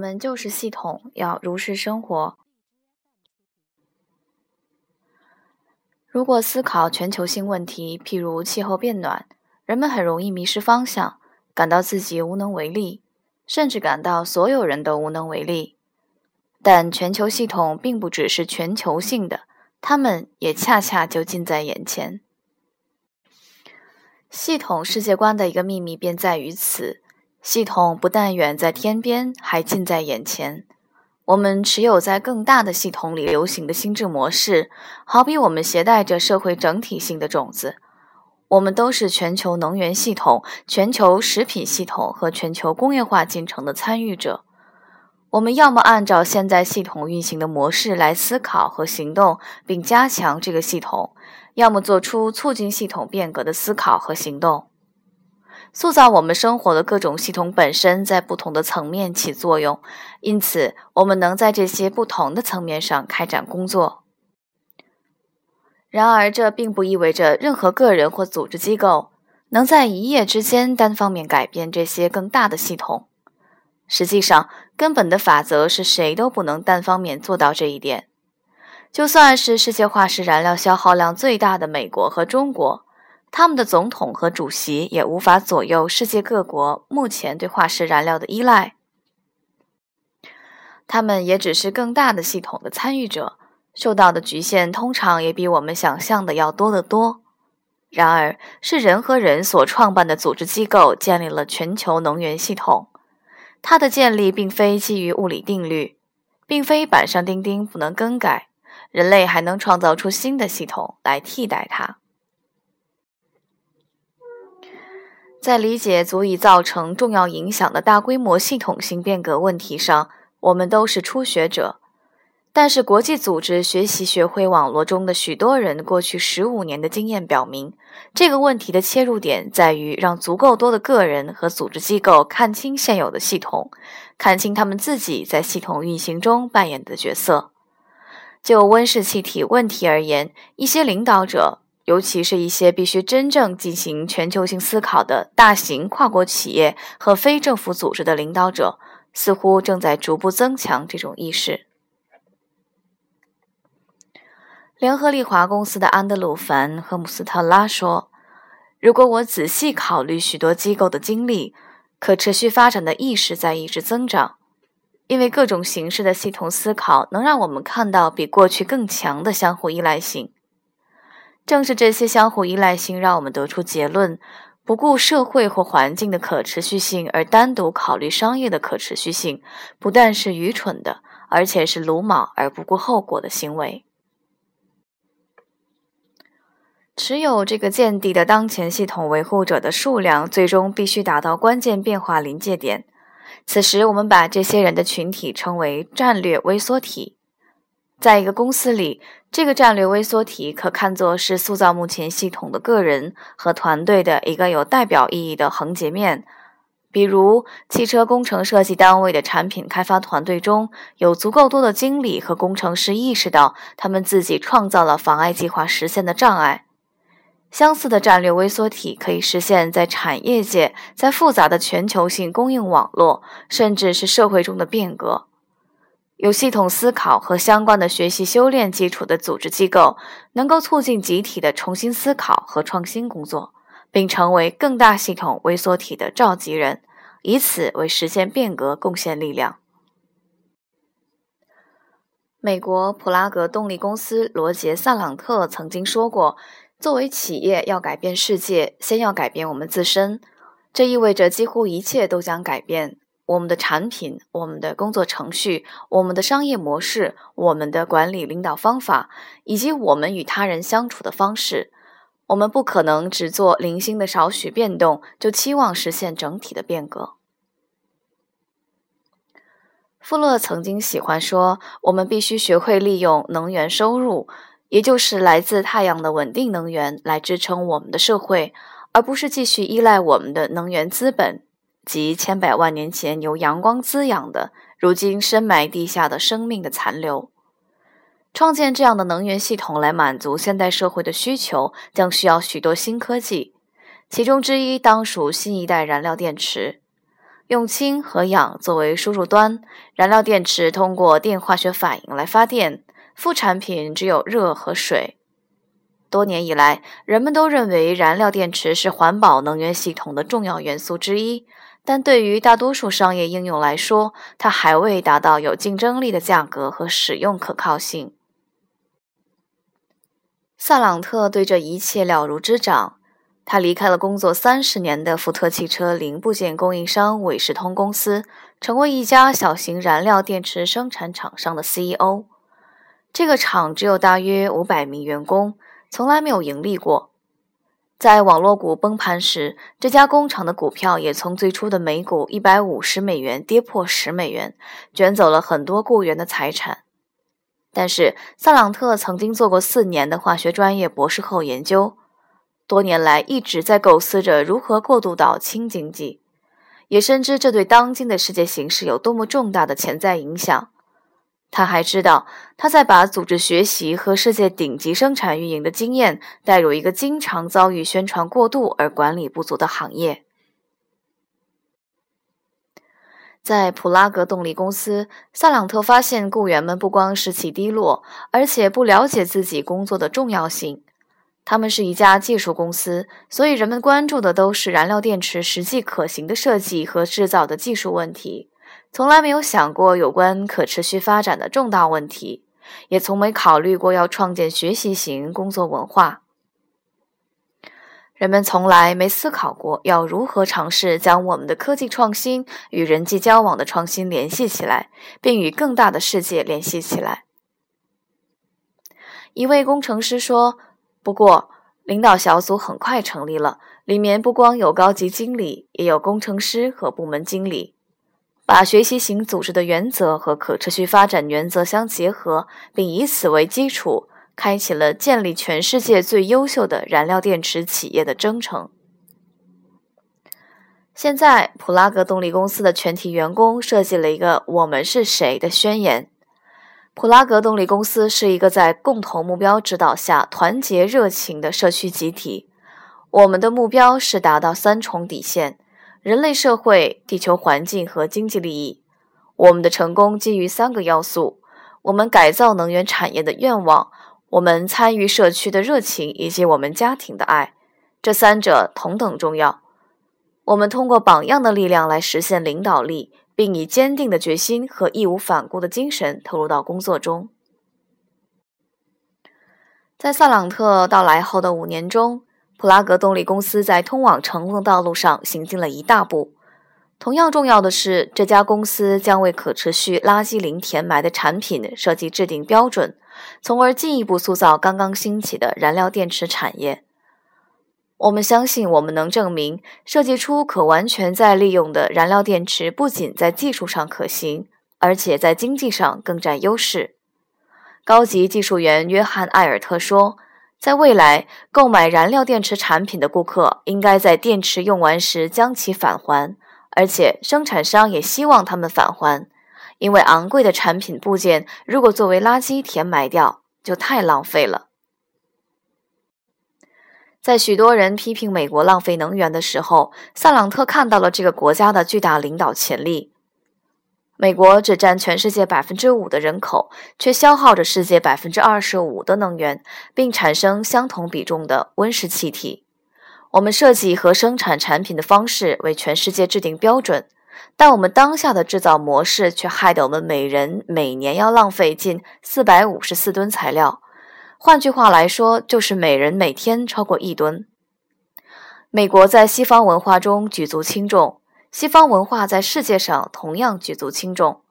我们就是系统，要如实生活。如果思考全球性问题，譬如气候变暖，人们很容易迷失方向，感到自己无能为力，甚至感到所有人都无能为力。但全球系统并不只是全球性的，它们也恰恰就近在眼前。系统世界观的一个秘密便在于此：系统不但远在天边，还近在眼前。我们持有在更大的系统里流行的心智模式，好比我们携带着社会整体性的种子。我们都是全球能源系统、全球食品系统和全球工业化进程的参与者。我们要么按照现在系统运行的模式来思考和行动，并加强这个系统；要么做出促进系统变革的思考和行动。塑造我们生活的各种系统本身在不同的层面起作用，因此我们能在这些不同的层面上开展工作。然而，这并不意味着任何个人或组织机构能在一夜之间单方面改变这些更大的系统。实际上，根本的法则是谁都不能单方面做到这一点。就算是世界化石燃料消耗量最大的美国和中国，他们的总统和主席也无法左右世界各国目前对化石燃料的依赖。他们也只是更大的系统的参与者，受到的局限通常也比我们想象的要多得多。然而，是人和人所创办的组织机构建立了全球能源系统。它的建立并非基于物理定律，并非板上钉钉不能更改。人类还能创造出新的系统来替代它。在理解足以造成重要影响的大规模系统性变革问题上，我们都是初学者。但是，国际组织学习学会网络中的许多人过去十五年的经验表明，这个问题的切入点在于让足够多的个人和组织机构看清现有的系统，看清他们自己在系统运行中扮演的角色。就温室气体问题而言，一些领导者，尤其是一些必须真正进行全球性思考的大型跨国企业和非政府组织的领导者，似乎正在逐步增强这种意识。联合利华公司的安德鲁·凡·赫姆斯特拉说：“如果我仔细考虑许多机构的经历，可持续发展的意识在一直增长，因为各种形式的系统思考能让我们看到比过去更强的相互依赖性。正是这些相互依赖性，让我们得出结论：不顾社会或环境的可持续性而单独考虑商业的可持续性，不但是愚蠢的，而且是鲁莽而不顾后果的行为。”持有这个见地的当前系统维护者的数量，最终必须达到关键变化临界点。此时，我们把这些人的群体称为战略微缩体。在一个公司里，这个战略微缩体可看作是塑造目前系统的个人和团队的一个有代表意义的横截面。比如，汽车工程设计单位的产品开发团队中有足够多的经理和工程师意识到，他们自己创造了妨碍计划实现的障碍。相似的战略微缩体可以实现在产业界，在复杂的全球性供应网络，甚至是社会中的变革。有系统思考和相关的学习修炼基础的组织机构，能够促进集体的重新思考和创新工作，并成为更大系统微缩体的召集人，以此为实现变革贡献力量。美国普拉格动力公司罗杰·萨朗特曾经说过。作为企业要改变世界，先要改变我们自身。这意味着几乎一切都将改变：我们的产品、我们的工作程序、我们的商业模式、我们的管理领导方法，以及我们与他人相处的方式。我们不可能只做零星的少许变动，就期望实现整体的变革。富勒曾经喜欢说：“我们必须学会利用能源收入。”也就是来自太阳的稳定能源来支撑我们的社会，而不是继续依赖我们的能源资本及千百万年前由阳光滋养的、如今深埋地下的生命的残留。创建这样的能源系统来满足现代社会的需求，将需要许多新科技，其中之一当属新一代燃料电池。用氢和氧作为输入端，燃料电池通过电化学反应来发电，副产品只有热和水。多年以来，人们都认为燃料电池是环保能源系统的重要元素之一，但对于大多数商业应用来说，它还未达到有竞争力的价格和使用可靠性。萨朗特对这一切了如指掌。他离开了工作三十年的福特汽车零部件供应商韦士通公司，成为一家小型燃料电池生产厂商的 CEO。这个厂只有大约五百名员工，从来没有盈利过。在网络股崩盘时，这家工厂的股票也从最初的每股一百五十美元跌破十美元，卷走了很多雇员的财产。但是，萨朗特曾经做过四年的化学专业博士后研究。多年来一直在构思着如何过渡到轻经济，也深知这对当今的世界形势有多么重大的潜在影响。他还知道，他在把组织学习和世界顶级生产运营的经验带入一个经常遭遇宣传过度而管理不足的行业。在普拉格动力公司，萨朗特发现雇员们不光士气低落，而且不了解自己工作的重要性。他们是一家技术公司，所以人们关注的都是燃料电池实际可行的设计和制造的技术问题，从来没有想过有关可持续发展的重大问题，也从没考虑过要创建学习型工作文化。人们从来没思考过要如何尝试将我们的科技创新与人际交往的创新联系起来，并与更大的世界联系起来。一位工程师说。不过，领导小组很快成立了，里面不光有高级经理，也有工程师和部门经理。把学习型组织的原则和可持续发展原则相结合，并以此为基础，开启了建立全世界最优秀的燃料电池企业的征程。现在，普拉格动力公司的全体员工设计了一个“我们是谁”的宣言。普拉格动力公司是一个在共同目标指导下团结热情的社区集体。我们的目标是达到三重底线：人类社会、地球环境和经济利益。我们的成功基于三个要素：我们改造能源产业的愿望、我们参与社区的热情以及我们家庭的爱。这三者同等重要。我们通过榜样的力量来实现领导力。并以坚定的决心和义无反顾的精神投入到工作中。在萨朗特到来后的五年中，普拉格动力公司在通往成功的道路上行进了一大步。同样重要的是，这家公司将为可持续垃圾零填埋的产品设计制定标准，从而进一步塑造刚刚兴起的燃料电池产业。我们相信，我们能证明设计出可完全再利用的燃料电池，不仅在技术上可行，而且在经济上更占优势。高级技术员约翰·艾尔特说：“在未来，购买燃料电池产品的顾客应该在电池用完时将其返还，而且生产商也希望他们返还，因为昂贵的产品部件如果作为垃圾填埋掉，就太浪费了。”在许多人批评美国浪费能源的时候，萨朗特看到了这个国家的巨大领导潜力。美国只占全世界百分之五的人口，却消耗着世界百分之二十五的能源，并产生相同比重的温室气体。我们设计和生产产品的方式为全世界制定标准，但我们当下的制造模式却害得我们每人每年要浪费近四百五十四吨材料。换句话来说，就是每人每天超过一吨。美国在西方文化中举足轻重，西方文化在世界上同样举足轻重。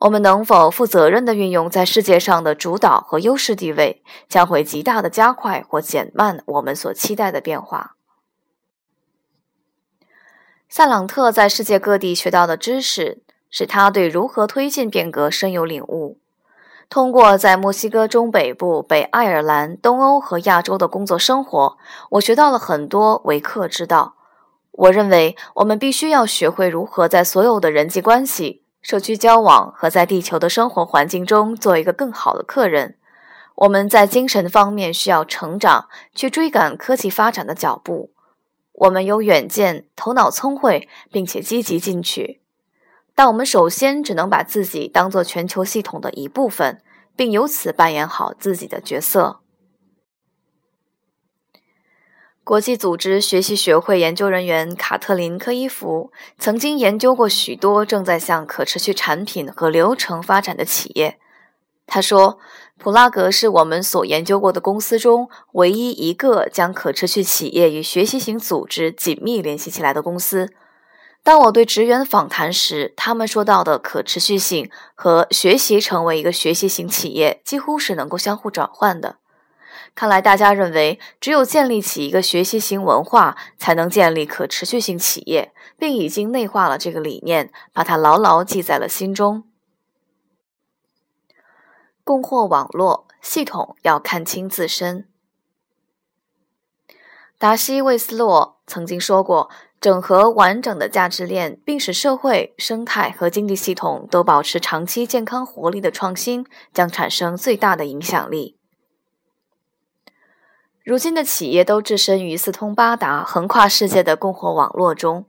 我们能否负责任地运用在世界上的主导和优势地位，将会极大地加快或减慢我们所期待的变化。萨朗特在世界各地学到的知识，使他对如何推进变革深有领悟。通过在墨西哥中北部、北爱尔兰、东欧和亚洲的工作生活，我学到了很多为客之道。我认为我们必须要学会如何在所有的人际关系、社区交往和在地球的生活环境中做一个更好的客人。我们在精神方面需要成长，去追赶科技发展的脚步。我们有远见，头脑聪慧，并且积极进取。但我们首先只能把自己当做全球系统的一部分，并由此扮演好自己的角色。国际组织学习学会研究人员卡特琳·科伊弗曾经研究过许多正在向可持续产品和流程发展的企业。他说：“普拉格是我们所研究过的公司中唯一一个将可持续企业与学习型组织紧密联系起来的公司。当我对职员访谈时，他们说到的可持续性和学习成为一个学习型企业几乎是能够相互转换的。看来大家认为，只有建立起一个学习型文化，才能建立可持续性企业，并已经内化了这个理念，把它牢牢记在了心中。”供货网络系统要看清自身。达西·魏斯洛曾经说过：“整合完整的价值链，并使社会、生态和经济系统都保持长期健康活力的创新，将产生最大的影响力。”如今的企业都置身于四通八达、横跨世界的供货网络中。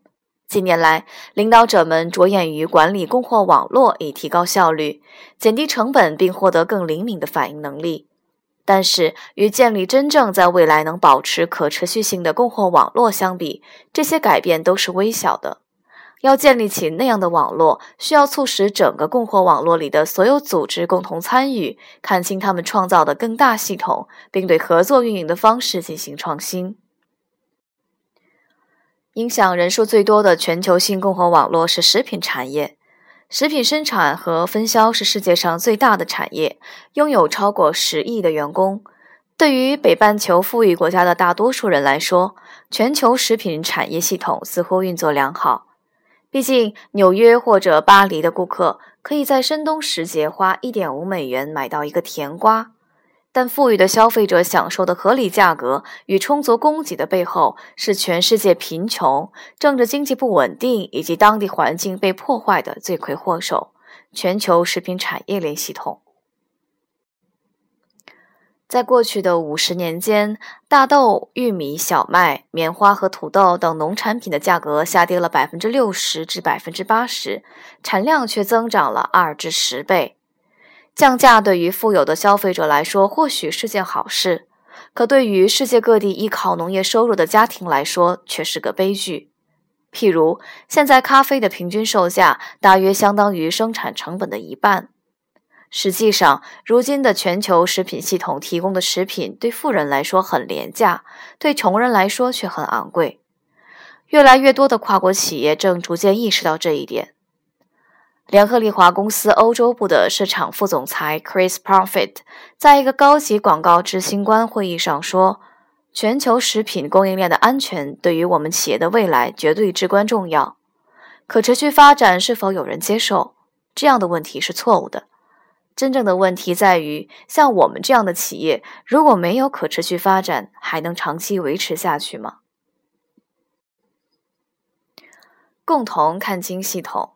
近年来，领导者们着眼于管理供货网络，以提高效率、减低成本，并获得更灵敏的反应能力。但是，与建立真正在未来能保持可持续性的供货网络相比，这些改变都是微小的。要建立起那样的网络，需要促使整个供货网络里的所有组织共同参与，看清他们创造的更大系统，并对合作运营的方式进行创新。影响人数最多的全球性供货网络是食品产业。食品生产和分销是世界上最大的产业，拥有超过十亿的员工。对于北半球富裕国家的大多数人来说，全球食品产业系统似乎运作良好。毕竟，纽约或者巴黎的顾客可以在深冬时节花一点五美元买到一个甜瓜。但富裕的消费者享受的合理价格与充足供给的背后，是全世界贫穷、政治经济不稳定以及当地环境被破坏的罪魁祸首——全球食品产业链系统。在过去的五十年间，大豆、玉米、小麦、棉花和土豆等农产品的价格下跌了百分之六十至百分之八十，产量却增长了二至十倍。降价对于富有的消费者来说或许是件好事，可对于世界各地依靠农业收入的家庭来说却是个悲剧。譬如，现在咖啡的平均售价大约相当于生产成本的一半。实际上，如今的全球食品系统提供的食品对富人来说很廉价，对穷人来说却很昂贵。越来越多的跨国企业正逐渐意识到这一点。联合利华公司欧洲部的市场副总裁 Chris Profit 在一个高级广告执行官会议上说：“全球食品供应链的安全对于我们企业的未来绝对至关重要。可持续发展是否有人接受？这样的问题是错误的。真正的问题在于，像我们这样的企业，如果没有可持续发展，还能长期维持下去吗？”共同看清系统。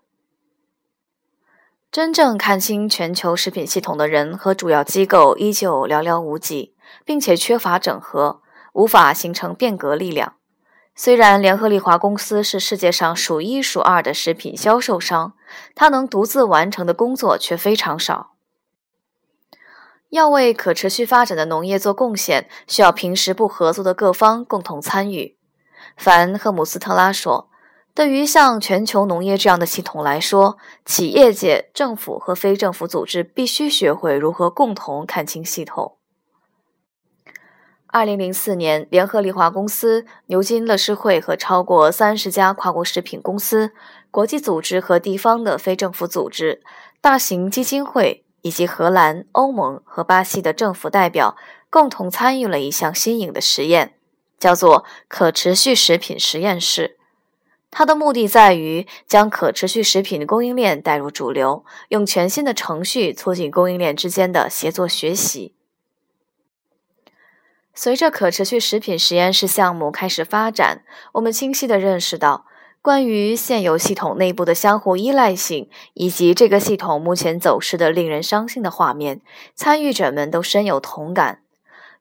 真正看清全球食品系统的人和主要机构依旧寥寥无几，并且缺乏整合，无法形成变革力量。虽然联合利华公司是世界上数一数二的食品销售商，它能独自完成的工作却非常少。要为可持续发展的农业做贡献，需要平时不合作的各方共同参与。凡·赫姆斯特拉说。对于像全球农业这样的系统来说，企业界、政府和非政府组织必须学会如何共同看清系统。二零零四年，联合利华公司、牛津乐施会和超过三十家跨国食品公司、国际组织和地方的非政府组织、大型基金会以及荷兰、欧盟和巴西的政府代表共同参与了一项新颖的实验，叫做“可持续食品实验室”。它的目的在于将可持续食品供应链带入主流，用全新的程序促进供应链之间的协作学习。随着可持续食品实验室项目开始发展，我们清晰地认识到，关于现有系统内部的相互依赖性以及这个系统目前走势的令人伤心的画面，参与者们都深有同感。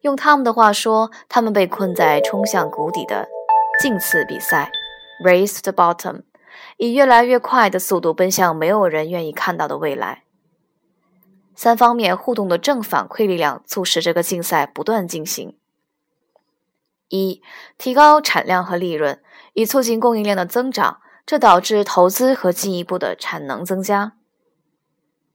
用他们的话说，他们被困在冲向谷底的。竞次比赛 （race the bottom），以越来越快的速度奔向没有人愿意看到的未来。三方面互动的正反馈力量促使这个竞赛不断进行：一、提高产量和利润，以促进供应链的增长，这导致投资和进一步的产能增加。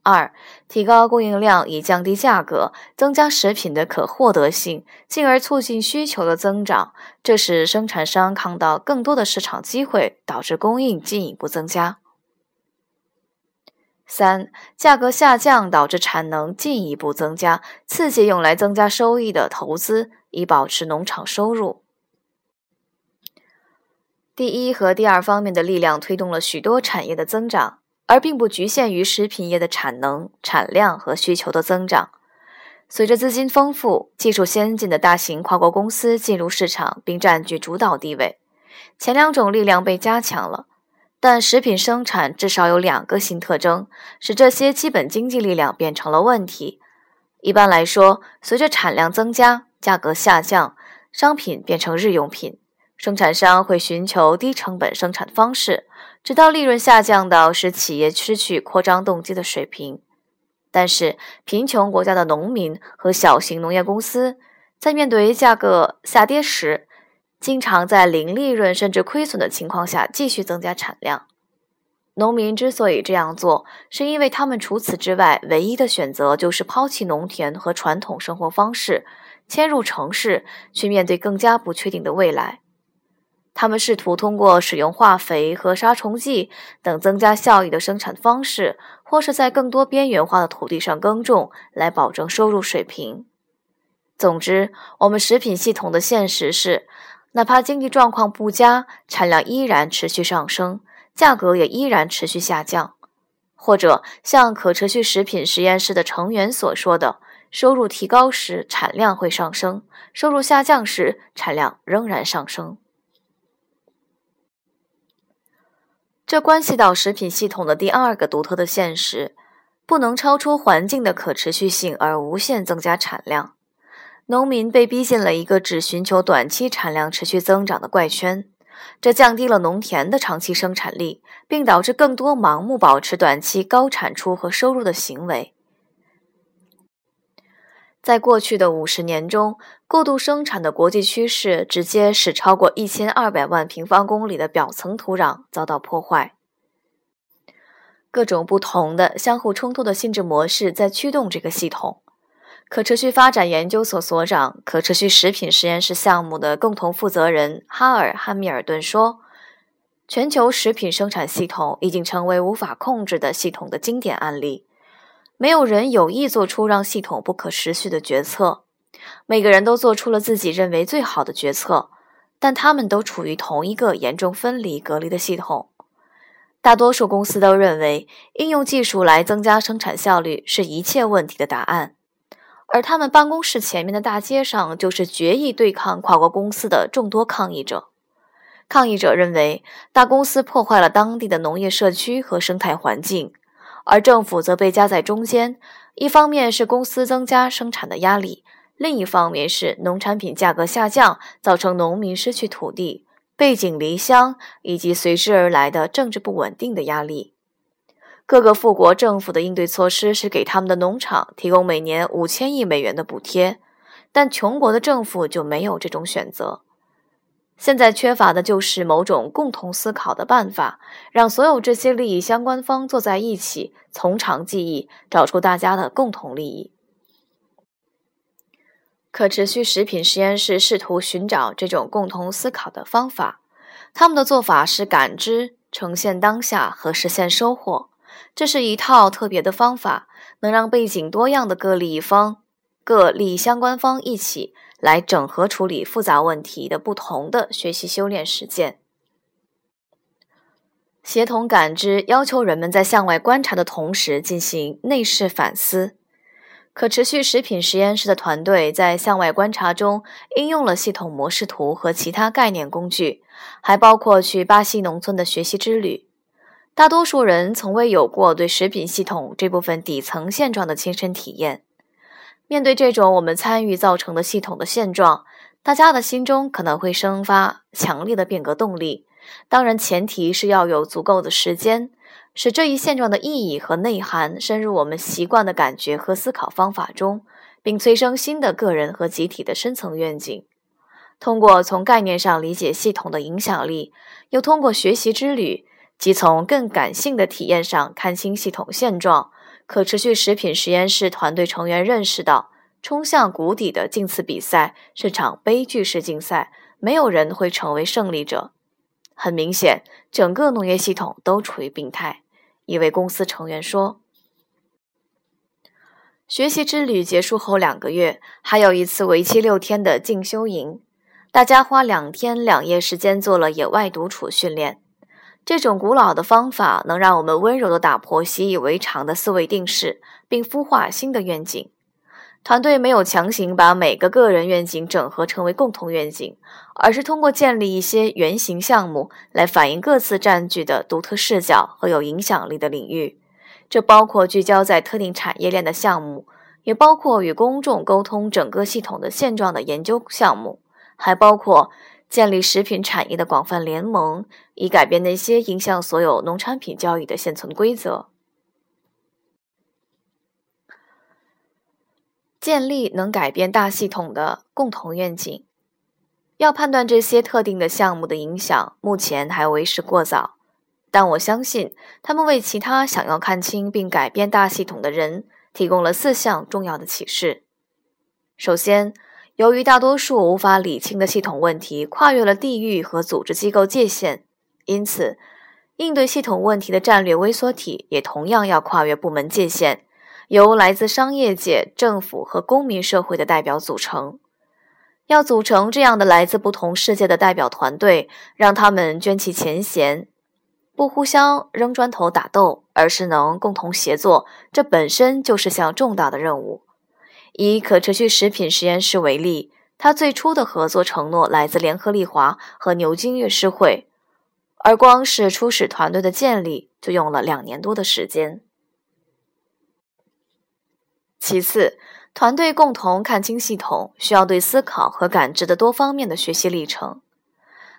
二、提高供应量以降低价格，增加食品的可获得性，进而促进需求的增长。这使生产商看到更多的市场机会，导致供应进一步增加。三、价格下降导致产能进一步增加，刺激用来增加收益的投资，以保持农场收入。第一和第二方面的力量推动了许多产业的增长。而并不局限于食品业的产能、产量和需求的增长。随着资金丰富、技术先进的大型跨国公司进入市场并占据主导地位，前两种力量被加强了。但食品生产至少有两个新特征，使这些基本经济力量变成了问题。一般来说，随着产量增加、价格下降，商品变成日用品，生产商会寻求低成本生产方式。直到利润下降到使企业失去扩张动机的水平，但是贫穷国家的农民和小型农业公司在面对价格下跌时，经常在零利润甚至亏损的情况下继续增加产量。农民之所以这样做，是因为他们除此之外唯一的选择就是抛弃农田和传统生活方式，迁入城市，去面对更加不确定的未来。他们试图通过使用化肥和杀虫剂等增加效益的生产方式，或是在更多边缘化的土地上耕种，来保证收入水平。总之，我们食品系统的现实是，哪怕经济状况不佳，产量依然持续上升，价格也依然持续下降。或者像可持续食品实验室的成员所说的：“收入提高时，产量会上升；收入下降时，产量仍然上升。”这关系到食品系统的第二个独特的现实：不能超出环境的可持续性而无限增加产量。农民被逼进了一个只寻求短期产量持续增长的怪圈，这降低了农田的长期生产力，并导致更多盲目保持短期高产出和收入的行为。在过去的五十年中，过度生产的国际趋势直接使超过一千二百万平方公里的表层土壤遭到破坏。各种不同的、相互冲突的性质模式在驱动这个系统。可持续发展研究所所长、可持续食品实验室项目的共同负责人哈尔·汉密尔顿说：“全球食品生产系统已经成为无法控制的系统的经典案例。”没有人有意做出让系统不可持续的决策，每个人都做出了自己认为最好的决策，但他们都处于同一个严重分离、隔离的系统。大多数公司都认为应用技术来增加生产效率是一切问题的答案，而他们办公室前面的大街上就是决意对抗跨国公司的众多抗议者。抗议者认为大公司破坏了当地的农业社区和生态环境。而政府则被夹在中间，一方面是公司增加生产的压力，另一方面是农产品价格下降，造成农民失去土地、背井离乡以及随之而来的政治不稳定的压力。各个富国政府的应对措施是给他们的农场提供每年五千亿美元的补贴，但穷国的政府就没有这种选择。现在缺乏的就是某种共同思考的办法，让所有这些利益相关方坐在一起，从长计议，找出大家的共同利益。可持续食品实验室试图寻找这种共同思考的方法，他们的做法是感知、呈现当下和实现收获。这是一套特别的方法，能让背景多样的各利益方、各利益相关方一起。来整合处理复杂问题的不同的学习修炼实践，协同感知要求人们在向外观察的同时进行内视反思。可持续食品实验室的团队在向外观察中应用了系统模式图和其他概念工具，还包括去巴西农村的学习之旅。大多数人从未有过对食品系统这部分底层现状的亲身体验。面对这种我们参与造成的系统的现状，大家的心中可能会生发强烈的变革动力。当然，前提是要有足够的时间，使这一现状的意义和内涵深入我们习惯的感觉和思考方法中，并催生新的个人和集体的深层愿景。通过从概念上理解系统的影响力，又通过学习之旅，即从更感性的体验上看清系统现状。可持续食品实验室团队成员认识到，冲向谷底的竞次比赛是场悲剧式竞赛，没有人会成为胜利者。很明显，整个农业系统都处于病态。一位公司成员说：“学习之旅结束后两个月，还有一次为期六天的进修营，大家花两天两夜时间做了野外独处训练。这种古老的方法能让我们温柔地打破习以为常的思维定式，并孵化新的愿景。”团队没有强行把每个个人愿景整合成为共同愿景，而是通过建立一些原型项目来反映各自占据的独特视角和有影响力的领域。这包括聚焦在特定产业链的项目，也包括与公众沟通整个系统的现状的研究项目，还包括建立食品产业的广泛联盟，以改变那些影响所有农产品交易的现存规则。建立能改变大系统的共同愿景。要判断这些特定的项目的影响，目前还为时过早。但我相信，他们为其他想要看清并改变大系统的人提供了四项重要的启示。首先，由于大多数无法理清的系统问题跨越了地域和组织机构界限，因此，应对系统问题的战略微缩体也同样要跨越部门界限。由来自商业界、政府和公民社会的代表组成。要组成这样的来自不同世界的代表团队，让他们捐弃前嫌，不互相扔砖头打斗，而是能共同协作，这本身就是项重大的任务。以可持续食品实验室为例，它最初的合作承诺来自联合利华和牛津乐师会，而光是初始团队的建立就用了两年多的时间。其次，团队共同看清系统，需要对思考和感知的多方面的学习历程。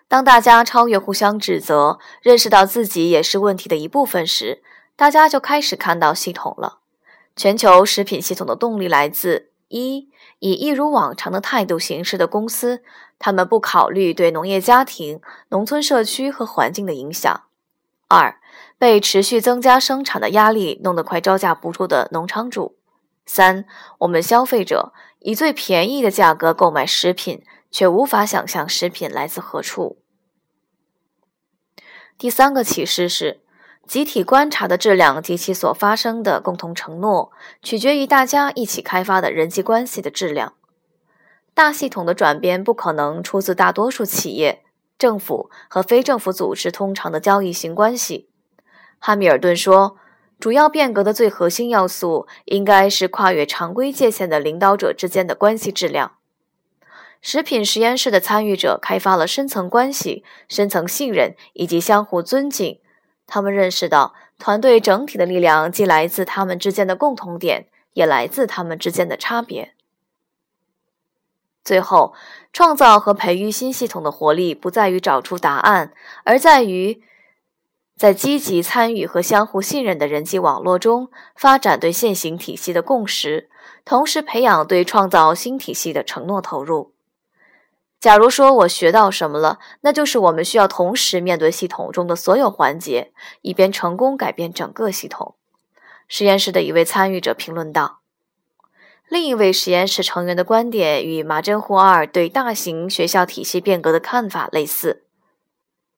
当大家超越互相指责，认识到自己也是问题的一部分时，大家就开始看到系统了。全球食品系统的动力来自：一、以一如往常的态度行事的公司，他们不考虑对农业家庭、农村社区和环境的影响；二、被持续增加生产的压力弄得快招架不住的农场主。三，我们消费者以最便宜的价格购买食品，却无法想象食品来自何处。第三个启示是，集体观察的质量及其所发生的共同承诺，取决于大家一起开发的人际关系的质量。大系统的转变不可能出自大多数企业、政府和非政府组织通常的交易型关系。汉密尔顿说。主要变革的最核心要素应该是跨越常规界限的领导者之间的关系质量。食品实验室的参与者开发了深层关系、深层信任以及相互尊敬。他们认识到，团队整体的力量既来自他们之间的共同点，也来自他们之间的差别。最后，创造和培育新系统的活力不在于找出答案，而在于。在积极参与和相互信任的人际网络中，发展对现行体系的共识，同时培养对创造新体系的承诺投入。假如说我学到什么了，那就是我们需要同时面对系统中的所有环节，以便成功改变整个系统。实验室的一位参与者评论道。另一位实验室成员的观点与马真胡二对大型学校体系变革的看法类似。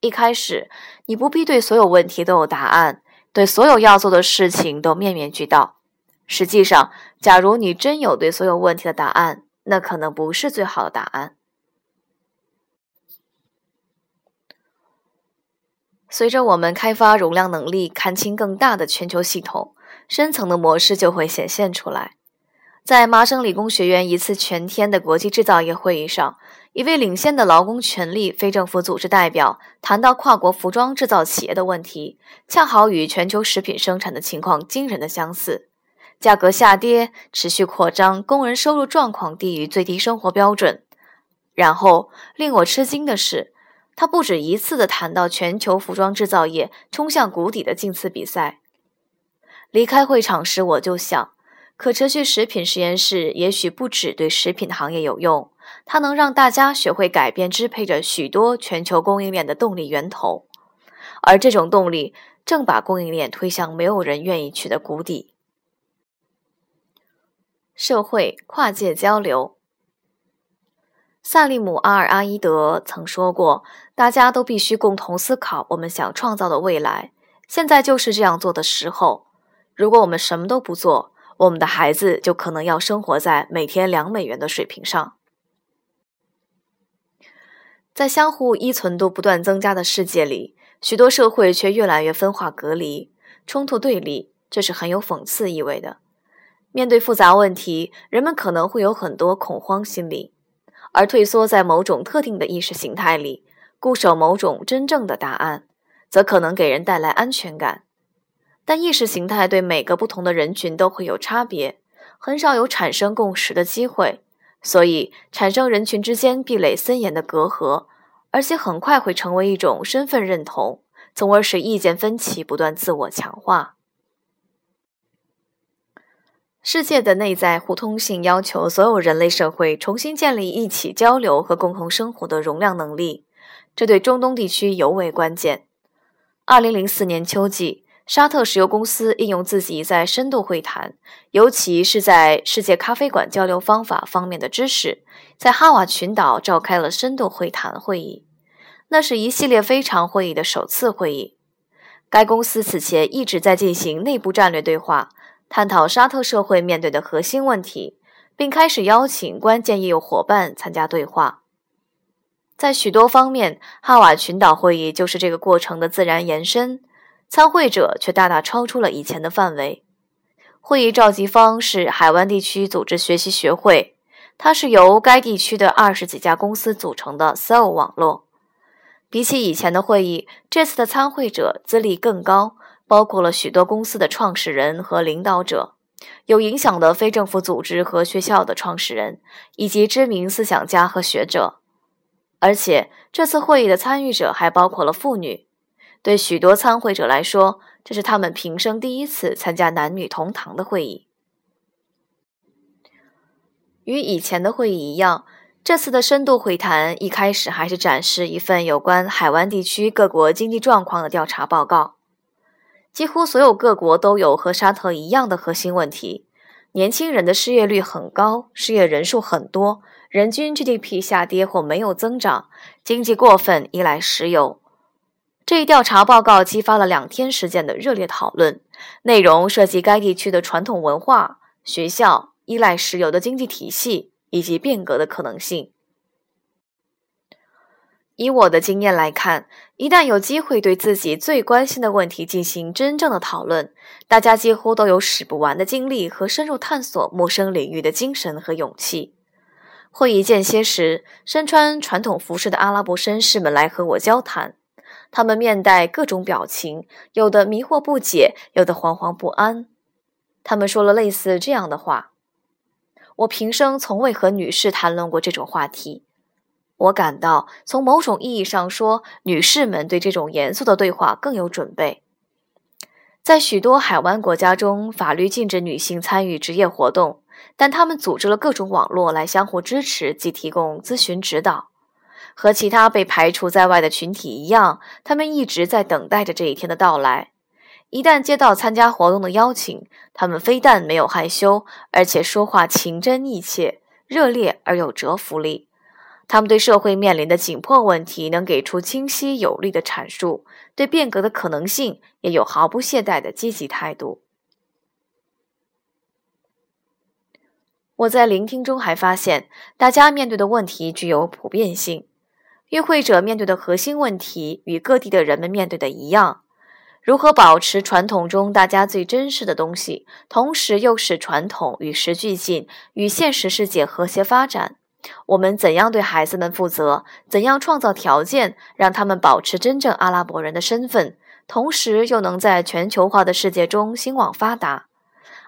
一开始，你不必对所有问题都有答案，对所有要做的事情都面面俱到。实际上，假如你真有对所有问题的答案，那可能不是最好的答案。随着我们开发容量能力，看清更大的全球系统，深层的模式就会显现出来。在麻省理工学院一次全天的国际制造业会议上。一位领先的劳工权利非政府组织代表谈到跨国服装制造企业的问题，恰好与全球食品生产的情况惊人的相似：价格下跌、持续扩张、工人收入状况低于最低生活标准。然后令我吃惊的是，他不止一次地谈到全球服装制造业冲向谷底的竞次比赛。离开会场时，我就想，可持续食品实验室也许不只对食品行业有用，它能让大家学会改变支配着许多全球供应链的动力源头，而这种动力正把供应链推向没有人愿意去的谷底。社会跨界交流。萨利姆·阿尔阿伊德曾说过：“大家都必须共同思考我们想创造的未来。现在就是这样做的时候。如果我们什么都不做，我们的孩子就可能要生活在每天两美元的水平上。”在相互依存度不断增加的世界里，许多社会却越来越分化隔离、冲突对立，这是很有讽刺意味的。面对复杂问题，人们可能会有很多恐慌心理。而退缩在某种特定的意识形态里，固守某种真正的答案，则可能给人带来安全感。但意识形态对每个不同的人群都会有差别，很少有产生共识的机会，所以产生人群之间壁垒森严的隔阂，而且很快会成为一种身份认同，从而使意见分歧不断自我强化。世界的内在互通性要求所有人类社会重新建立一起交流和共同生活的容量能力，这对中东地区尤为关键。二零零四年秋季，沙特石油公司应用自己在深度会谈，尤其是在世界咖啡馆交流方法方面的知识，在哈瓦群岛召开了深度会谈会议。那是一系列非常会议的首次会议。该公司此前一直在进行内部战略对话。探讨沙特社会面对的核心问题，并开始邀请关键业务伙伴参加对话。在许多方面，哈瓦群岛会议就是这个过程的自然延伸，参会者却大大超出了以前的范围。会议召集方是海湾地区组织学习学会，它是由该地区的二十几家公司组成的 SEL 网络。比起以前的会议，这次的参会者资历更高。包括了许多公司的创始人和领导者，有影响的非政府组织和学校的创始人，以及知名思想家和学者。而且，这次会议的参与者还包括了妇女。对许多参会者来说，这是他们平生第一次参加男女同堂的会议。与以前的会议一样，这次的深度会谈一开始还是展示一份有关海湾地区各国经济状况的调查报告。几乎所有各国都有和沙特一样的核心问题：年轻人的失业率很高，失业人数很多，人均 GDP 下跌或没有增长，经济过分依赖石油。这一调查报告激发了两天时间的热烈讨论，内容涉及该地区的传统文化、学校、依赖石油的经济体系以及变革的可能性。以我的经验来看，一旦有机会对自己最关心的问题进行真正的讨论，大家几乎都有使不完的精力和深入探索陌生领域的精神和勇气。会议间歇时，身穿传统服饰的阿拉伯绅士们来和我交谈，他们面带各种表情，有的迷惑不解，有的惶惶不安。他们说了类似这样的话：“我平生从未和女士谈论过这种话题。”我感到，从某种意义上说，女士们对这种严肃的对话更有准备。在许多海湾国家中，法律禁止女性参与职业活动，但他们组织了各种网络来相互支持及提供咨询指导。和其他被排除在外的群体一样，他们一直在等待着这一天的到来。一旦接到参加活动的邀请，他们非但没有害羞，而且说话情真意切、热烈而有折服力。他们对社会面临的紧迫问题能给出清晰有力的阐述，对变革的可能性也有毫不懈怠的积极态度。我在聆听中还发现，大家面对的问题具有普遍性。与会者面对的核心问题与各地的人们面对的一样：如何保持传统中大家最珍视的东西，同时又使传统与时俱进，与现实世界和谐发展？我们怎样对孩子们负责？怎样创造条件，让他们保持真正阿拉伯人的身份，同时又能在全球化的世界中兴旺发达？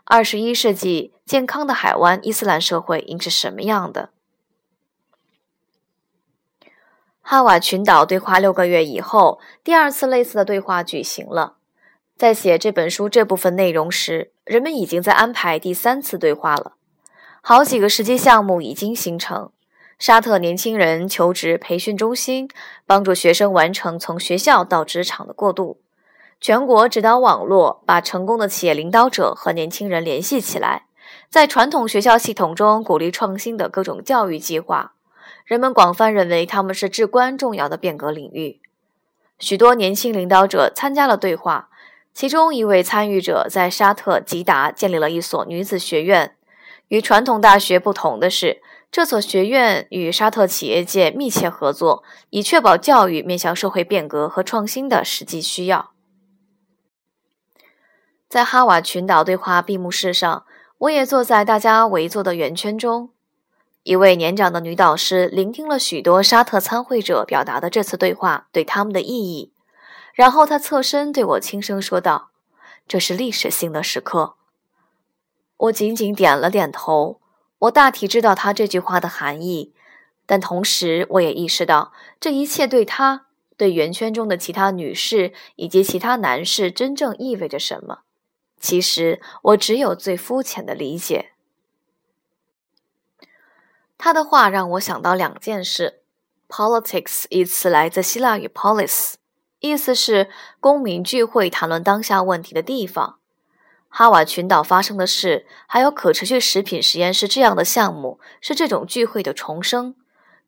二十一世纪健康的海湾伊斯兰社会应是什么样的？哈瓦群岛对话六个月以后，第二次类似的对话举行了。在写这本书这部分内容时，人们已经在安排第三次对话了。好几个实际项目已经形成。沙特年轻人求职培训中心帮助学生完成从学校到职场的过渡。全国指导网络把成功的企业领导者和年轻人联系起来。在传统学校系统中鼓励创新的各种教育计划，人们广泛认为他们是至关重要的变革领域。许多年轻领导者参加了对话，其中一位参与者在沙特吉达建立了一所女子学院。与传统大学不同的是。这所学院与沙特企业界密切合作，以确保教育面向社会变革和创新的实际需要。在哈瓦群岛对话闭幕式上，我也坐在大家围坐的圆圈中。一位年长的女导师聆听了许多沙特参会者表达的这次对话对他们的意义，然后她侧身对我轻声说道：“这是历史性的时刻。”我仅仅点了点头。我大体知道他这句话的含义，但同时我也意识到，这一切对他、对圆圈中的其他女士以及其他男士真正意味着什么。其实我只有最肤浅的理解。他的话让我想到两件事。Politics 一词来自希腊语 polis，意思是公民聚会谈论当下问题的地方。哈瓦群岛发生的事，还有可持续食品实验室这样的项目，是这种聚会的重生。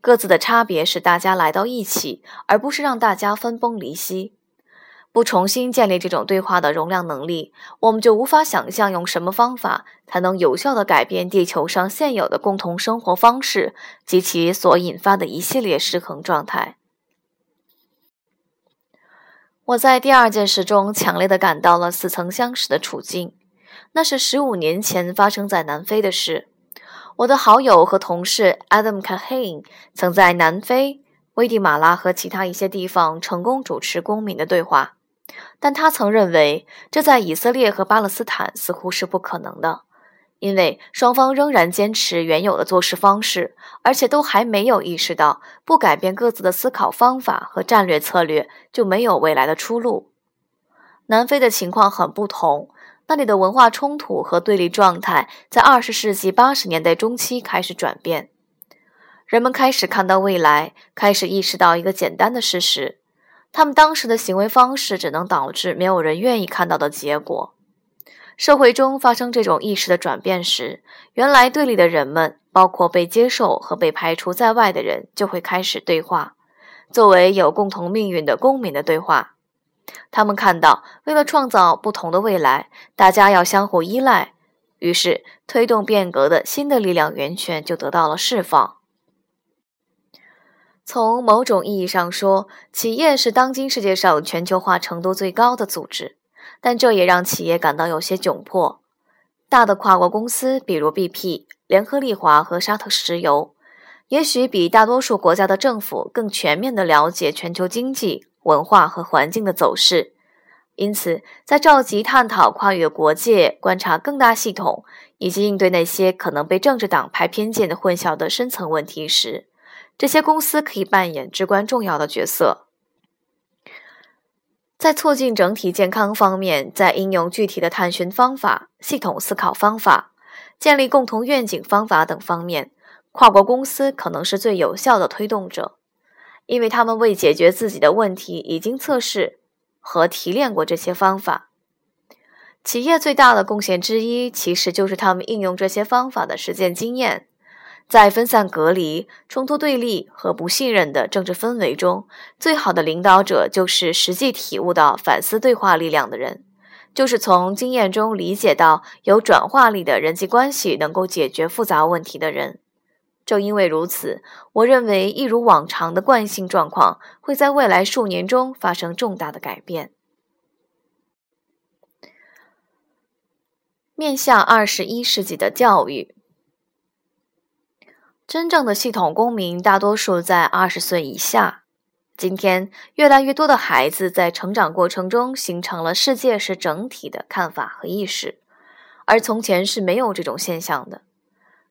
各自的差别是大家来到一起，而不是让大家分崩离析。不重新建立这种对话的容量能力，我们就无法想象用什么方法才能有效地改变地球上现有的共同生活方式及其所引发的一系列失衡状态。我在第二件事中强烈地感到了似曾相识的处境，那是十五年前发生在南非的事。我的好友和同事 Adam Kahane 曾在南非、危地马拉和其他一些地方成功主持公民的对话，但他曾认为这在以色列和巴勒斯坦似乎是不可能的。因为双方仍然坚持原有的做事方式，而且都还没有意识到不改变各自的思考方法和战略策略就没有未来的出路。南非的情况很不同，那里的文化冲突和对立状态在二十世纪八十年代中期开始转变，人们开始看到未来，开始意识到一个简单的事实：他们当时的行为方式只能导致没有人愿意看到的结果。社会中发生这种意识的转变时，原来对立的人们，包括被接受和被排除在外的人，就会开始对话，作为有共同命运的公民的对话。他们看到，为了创造不同的未来，大家要相互依赖，于是推动变革的新的力量源泉就得到了释放。从某种意义上说，企业是当今世界上全球化程度最高的组织。但这也让企业感到有些窘迫。大的跨国公司，比如 BP、联合利华和沙特石油，也许比大多数国家的政府更全面地了解全球经济、文化和环境的走势。因此，在召集探讨跨越国界、观察更大系统以及应对那些可能被政治党派偏见的混淆的深层问题时，这些公司可以扮演至关重要的角色。在促进整体健康方面，在应用具体的探寻方法、系统思考方法、建立共同愿景方法等方面，跨国公司可能是最有效的推动者，因为他们为解决自己的问题已经测试和提炼过这些方法。企业最大的贡献之一，其实就是他们应用这些方法的实践经验。在分散、隔离、冲突、对立和不信任的政治氛围中，最好的领导者就是实际体悟到反思对话力量的人，就是从经验中理解到有转化力的人际关系能够解决复杂问题的人。正因为如此，我认为一如往常的惯性状况会在未来数年中发生重大的改变。面向二十一世纪的教育。真正的系统公民大多数在二十岁以下。今天，越来越多的孩子在成长过程中形成了世界是整体的看法和意识，而从前是没有这种现象的。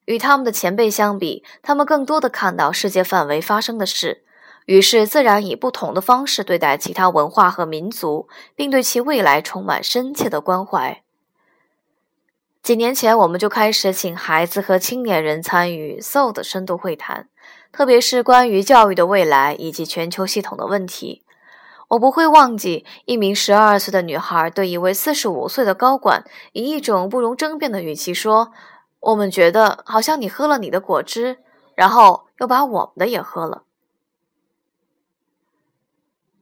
与他们的前辈相比，他们更多的看到世界范围发生的事，于是自然以不同的方式对待其他文化和民族，并对其未来充满深切的关怀。几年前，我们就开始请孩子和青年人参与 Soul 的深度会谈，特别是关于教育的未来以及全球系统的问题。我不会忘记一名十二岁的女孩对一位四十五岁的高管以一种不容争辩的语气说：“我们觉得好像你喝了你的果汁，然后又把我们的也喝了。”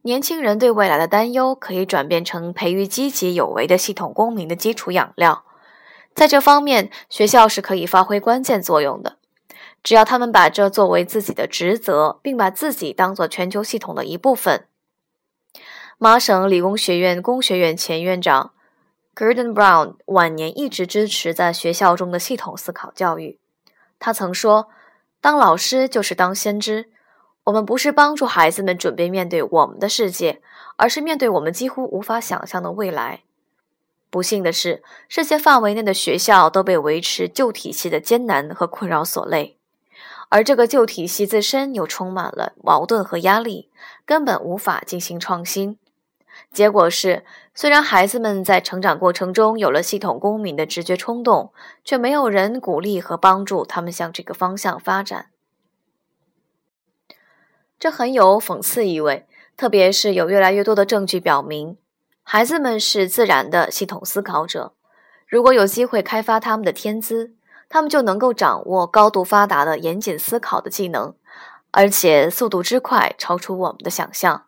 年轻人对未来的担忧可以转变成培育积极有为的系统公民的基础养料。在这方面，学校是可以发挥关键作用的。只要他们把这作为自己的职责，并把自己当作全球系统的一部分。麻省理工学院工学院前院长 Gordon Brown 晚年一直支持在学校中的系统思考教育。他曾说：“当老师就是当先知。我们不是帮助孩子们准备面对我们的世界，而是面对我们几乎无法想象的未来。”不幸的是，世界范围内的学校都被维持旧体系的艰难和困扰所累，而这个旧体系自身又充满了矛盾和压力，根本无法进行创新。结果是，虽然孩子们在成长过程中有了系统公民的直觉冲动，却没有人鼓励和帮助他们向这个方向发展。这很有讽刺意味，特别是有越来越多的证据表明，孩子们是自然的系统思考者。如果有机会开发他们的天资，他们就能够掌握高度发达的严谨思考的技能，而且速度之快，超出我们的想象。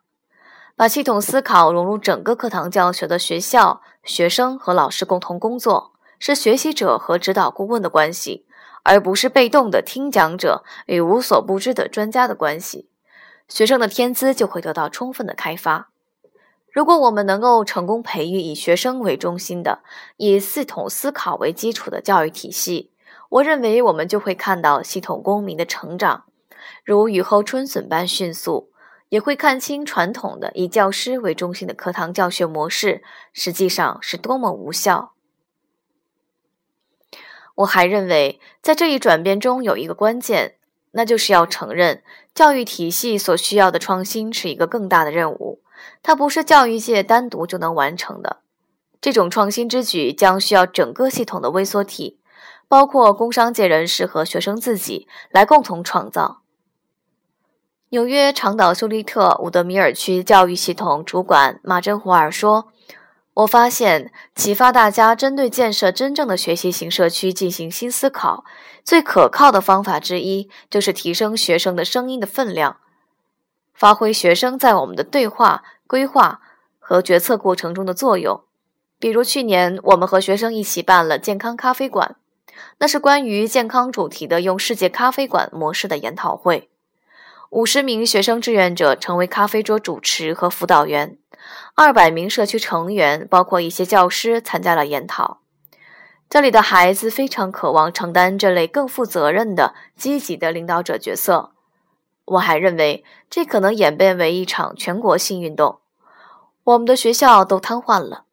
把系统思考融入整个课堂教学的学校、学生和老师共同工作，是学习者和指导顾问的关系，而不是被动的听讲者与无所不知的专家的关系。学生的天资就会得到充分的开发。如果我们能够成功培育以学生为中心的、以系统思考为基础的教育体系，我认为我们就会看到系统公民的成长，如雨后春笋般迅速。也会看清传统的以教师为中心的课堂教学模式实际上是多么无效。我还认为，在这一转变中有一个关键，那就是要承认教育体系所需要的创新是一个更大的任务，它不是教育界单独就能完成的。这种创新之举将需要整个系统的微缩体，包括工商界人士和学生自己来共同创造。纽约长岛休利特伍德米尔区教育系统主管马珍胡尔说：“我发现，启发大家针对建设真正的学习型社区进行新思考，最可靠的方法之一就是提升学生的声音的分量，发挥学生在我们的对话、规划和决策过程中的作用。比如，去年我们和学生一起办了健康咖啡馆，那是关于健康主题的用世界咖啡馆模式的研讨会。”五十名学生志愿者成为咖啡桌主持和辅导员，二百名社区成员，包括一些教师，参加了研讨。这里的孩子非常渴望承担这类更负责任的、积极的领导者角色。我还认为，这可能演变为一场全国性运动。我们的学校都瘫痪了，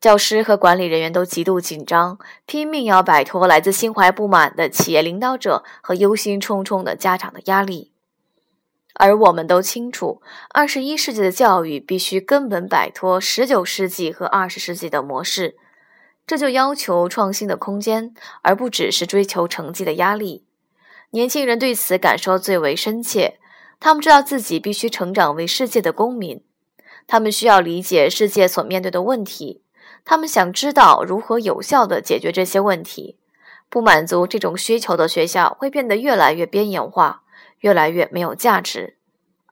教师和管理人员都极度紧张，拼命要摆脱来自心怀不满的企业领导者和忧心忡忡的家长的压力。而我们都清楚，二十一世纪的教育必须根本摆脱十九世纪和二十世纪的模式，这就要求创新的空间，而不只是追求成绩的压力。年轻人对此感受最为深切，他们知道自己必须成长为世界的公民，他们需要理解世界所面对的问题，他们想知道如何有效地解决这些问题。不满足这种需求的学校会变得越来越边缘化。越来越没有价值，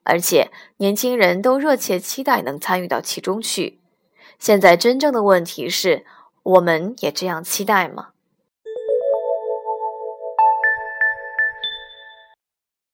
而且年轻人都热切期待能参与到其中去。现在真正的问题是，我们也这样期待吗？